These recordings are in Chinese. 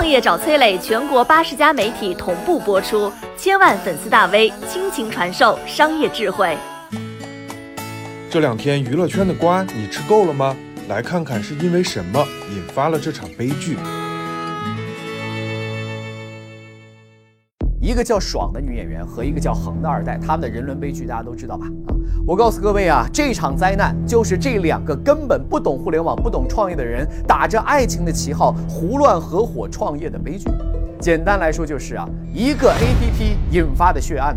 创业找崔磊，全国八十家媒体同步播出，千万粉丝大 V 倾情传授商业智慧。这两天娱乐圈的瓜你吃够了吗？来看看是因为什么引发了这场悲剧。一个叫爽的女演员和一个叫恒的二代，他们的人伦悲剧大家都知道吧？啊，我告诉各位啊，这场灾难就是这两个根本不懂互联网、不懂创业的人，打着爱情的旗号胡乱合伙创业的悲剧。简单来说就是啊，一个 APP 引发的血案。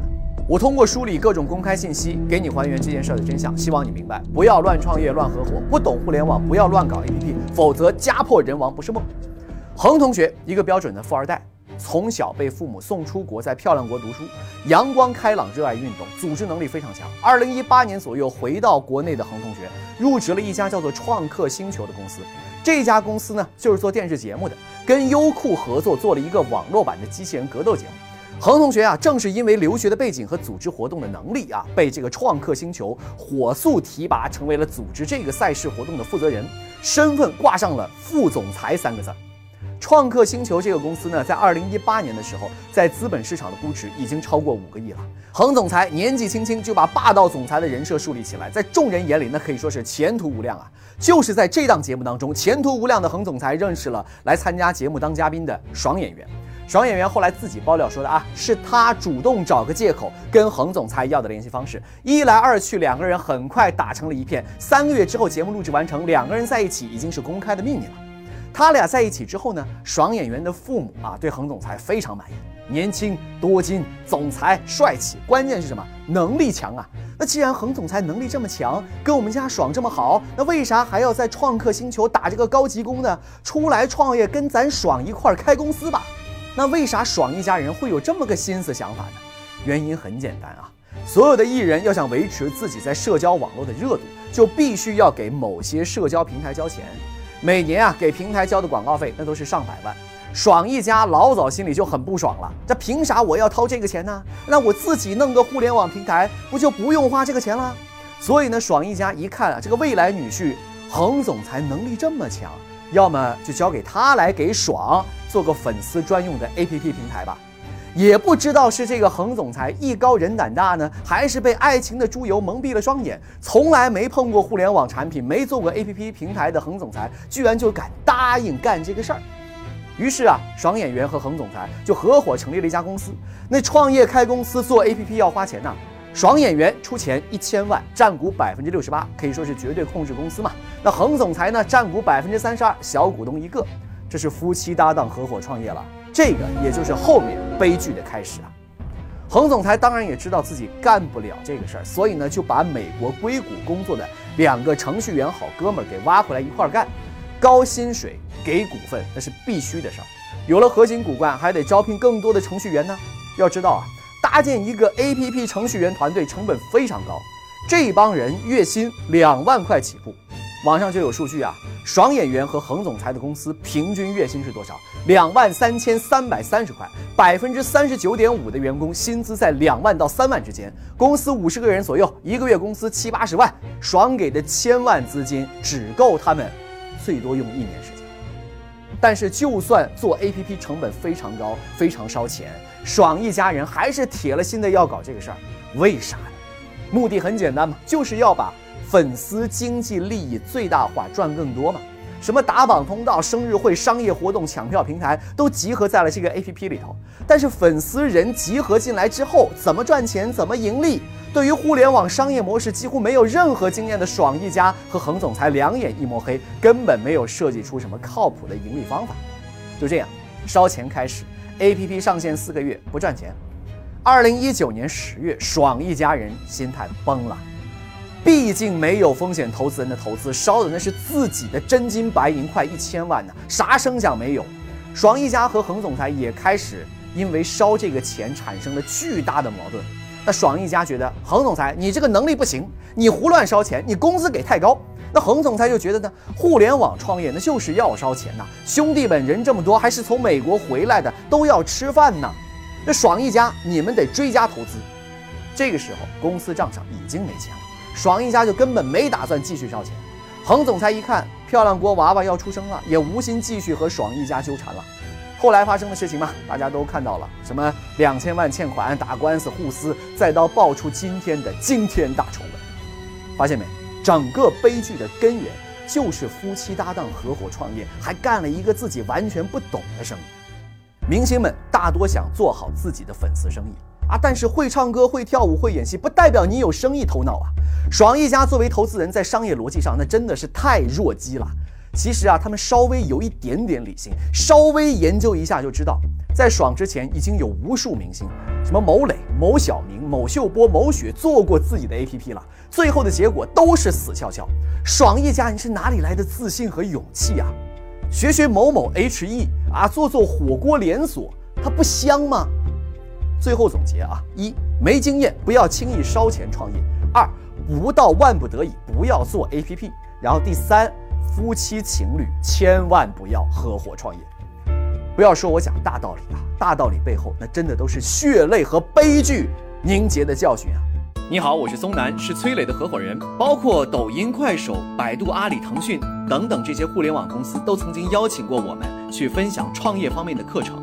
我通过梳理各种公开信息，给你还原这件事的真相，希望你明白，不要乱创业、乱合伙，不懂互联网不要乱搞 APP，否则家破人亡不是梦。恒同学，一个标准的富二代。从小被父母送出国，在漂亮国读书，阳光开朗，热爱运动，组织能力非常强。二零一八年左右回到国内的恒同学，入职了一家叫做创客星球的公司。这家公司呢，就是做电视节目的，跟优酷合作做了一个网络版的机器人格斗节目。恒同学啊，正是因为留学的背景和组织活动的能力啊，被这个创客星球火速提拔，成为了组织这个赛事活动的负责人，身份挂上了副总裁三个字。创客星球这个公司呢，在二零一八年的时候，在资本市场的估值已经超过五个亿了。恒总裁年纪轻轻就把霸道总裁的人设树立起来，在众人眼里那可以说是前途无量啊！就是在这档节目当中，前途无量的恒总裁认识了来参加节目当嘉宾的爽演员。爽演员后来自己爆料说的啊，是他主动找个借口跟恒总裁要的联系方式，一来二去，两个人很快打成了一片。三个月之后，节目录制完成，两个人在一起已经是公开的秘密了。他俩在一起之后呢，爽演员的父母啊对恒总裁非常满意，年轻多金，总裁帅气，关键是什么？能力强啊！那既然恒总裁能力这么强，跟我们家爽这么好，那为啥还要在创客星球打这个高级工呢？出来创业跟咱爽一块儿开公司吧？那为啥爽一家人会有这么个心思想法呢？原因很简单啊，所有的艺人要想维持自己在社交网络的热度，就必须要给某些社交平台交钱。每年啊，给平台交的广告费那都是上百万。爽一家老早心里就很不爽了，这凭啥我要掏这个钱呢？那我自己弄个互联网平台，不就不用花这个钱了？所以呢，爽一家一看啊，这个未来女婿恒总裁能力这么强，要么就交给他来给爽做个粉丝专用的 APP 平台吧。也不知道是这个恒总裁艺高人胆大呢，还是被爱情的猪油蒙蔽了双眼。从来没碰过互联网产品，没做过 APP 平台的恒总裁，居然就敢答应干这个事儿。于是啊，爽演员和恒总裁就合伙成立了一家公司。那创业开公司做 APP 要花钱呐，爽演员出钱一千万，占股百分之六十八，可以说是绝对控制公司嘛。那恒总裁呢，占股百分之三十二，小股东一个，这是夫妻搭档合伙创业了。这个也就是后面悲剧的开始啊！恒总裁当然也知道自己干不了这个事儿，所以呢就把美国硅谷工作的两个程序员好哥们儿给挖回来一块儿干，高薪水给股份那是必须的事儿。有了核心骨干，还得招聘更多的程序员呢。要知道啊，搭建一个 APP 程序员团队成本非常高，这帮人月薪两万块起步。网上就有数据啊，爽演员和恒总裁的公司平均月薪是多少？两万三千三百三十块，百分之三十九点五的员工薪资在两万到三万之间。公司五十个人左右，一个月工资七八十万，爽给的千万资金只够他们最多用一年时间。但是，就算做 APP 成本非常高，非常烧钱，爽一家人还是铁了心的要搞这个事儿。为啥呢？目的很简单嘛，就是要把。粉丝经济利益最大化，赚更多嘛？什么打榜通道、生日会、商业活动、抢票平台，都集合在了这个 APP 里头。但是粉丝人集合进来之后，怎么赚钱、怎么盈利，对于互联网商业模式几乎没有任何经验的爽一家和恒总裁两眼一抹黑，根本没有设计出什么靠谱的盈利方法。就这样，烧钱开始，APP 上线四个月不赚钱。二零一九年十月，爽一家人心态崩了。毕竟没有风险投资人的投资，烧的那是自己的真金白银，快一千万呢，啥声响没有。爽一家和恒总裁也开始因为烧这个钱产生了巨大的矛盾。那爽一家觉得恒总裁你这个能力不行，你胡乱烧钱，你工资给太高。那恒总裁就觉得呢，互联网创业那就是要烧钱呐，兄弟们人这么多，还是从美国回来的，都要吃饭呢。那爽一家你们得追加投资。这个时候公司账上已经没钱了。爽一家就根本没打算继续烧钱，恒总裁一看漂亮国娃娃要出生了，也无心继续和爽一家纠缠了。后来发生的事情嘛，大家都看到了，什么两千万欠款、打官司、互撕，再到爆出今天的惊天大丑闻。发现没？整个悲剧的根源就是夫妻搭档合伙创业，还干了一个自己完全不懂的生意。明星们大多想做好自己的粉丝生意但是会唱歌、会跳舞、会演戏，不代表你有生意头脑啊。爽一家作为投资人，在商业逻辑上那真的是太弱鸡了。其实啊，他们稍微有一点点理性，稍微研究一下就知道，在爽之前已经有无数明星，什么某磊、某晓明、某秀波、某雪做过自己的 APP 了，最后的结果都是死翘翘。爽一家，你是哪里来的自信和勇气啊？学学某某 HE 啊，做做火锅连锁，它不香吗？最后总结啊，一没经验，不要轻易烧钱创业；二不到万不得已，不要做 APP；然后第三。夫妻情侣千万不要合伙创业，不要说我讲大道理啊，大道理背后那真的都是血泪和悲剧凝结的教训啊！你好，我是松南，是崔磊的合伙人。包括抖音、快手、百度、阿里、腾讯等等这些互联网公司，都曾经邀请过我们去分享创业方面的课程。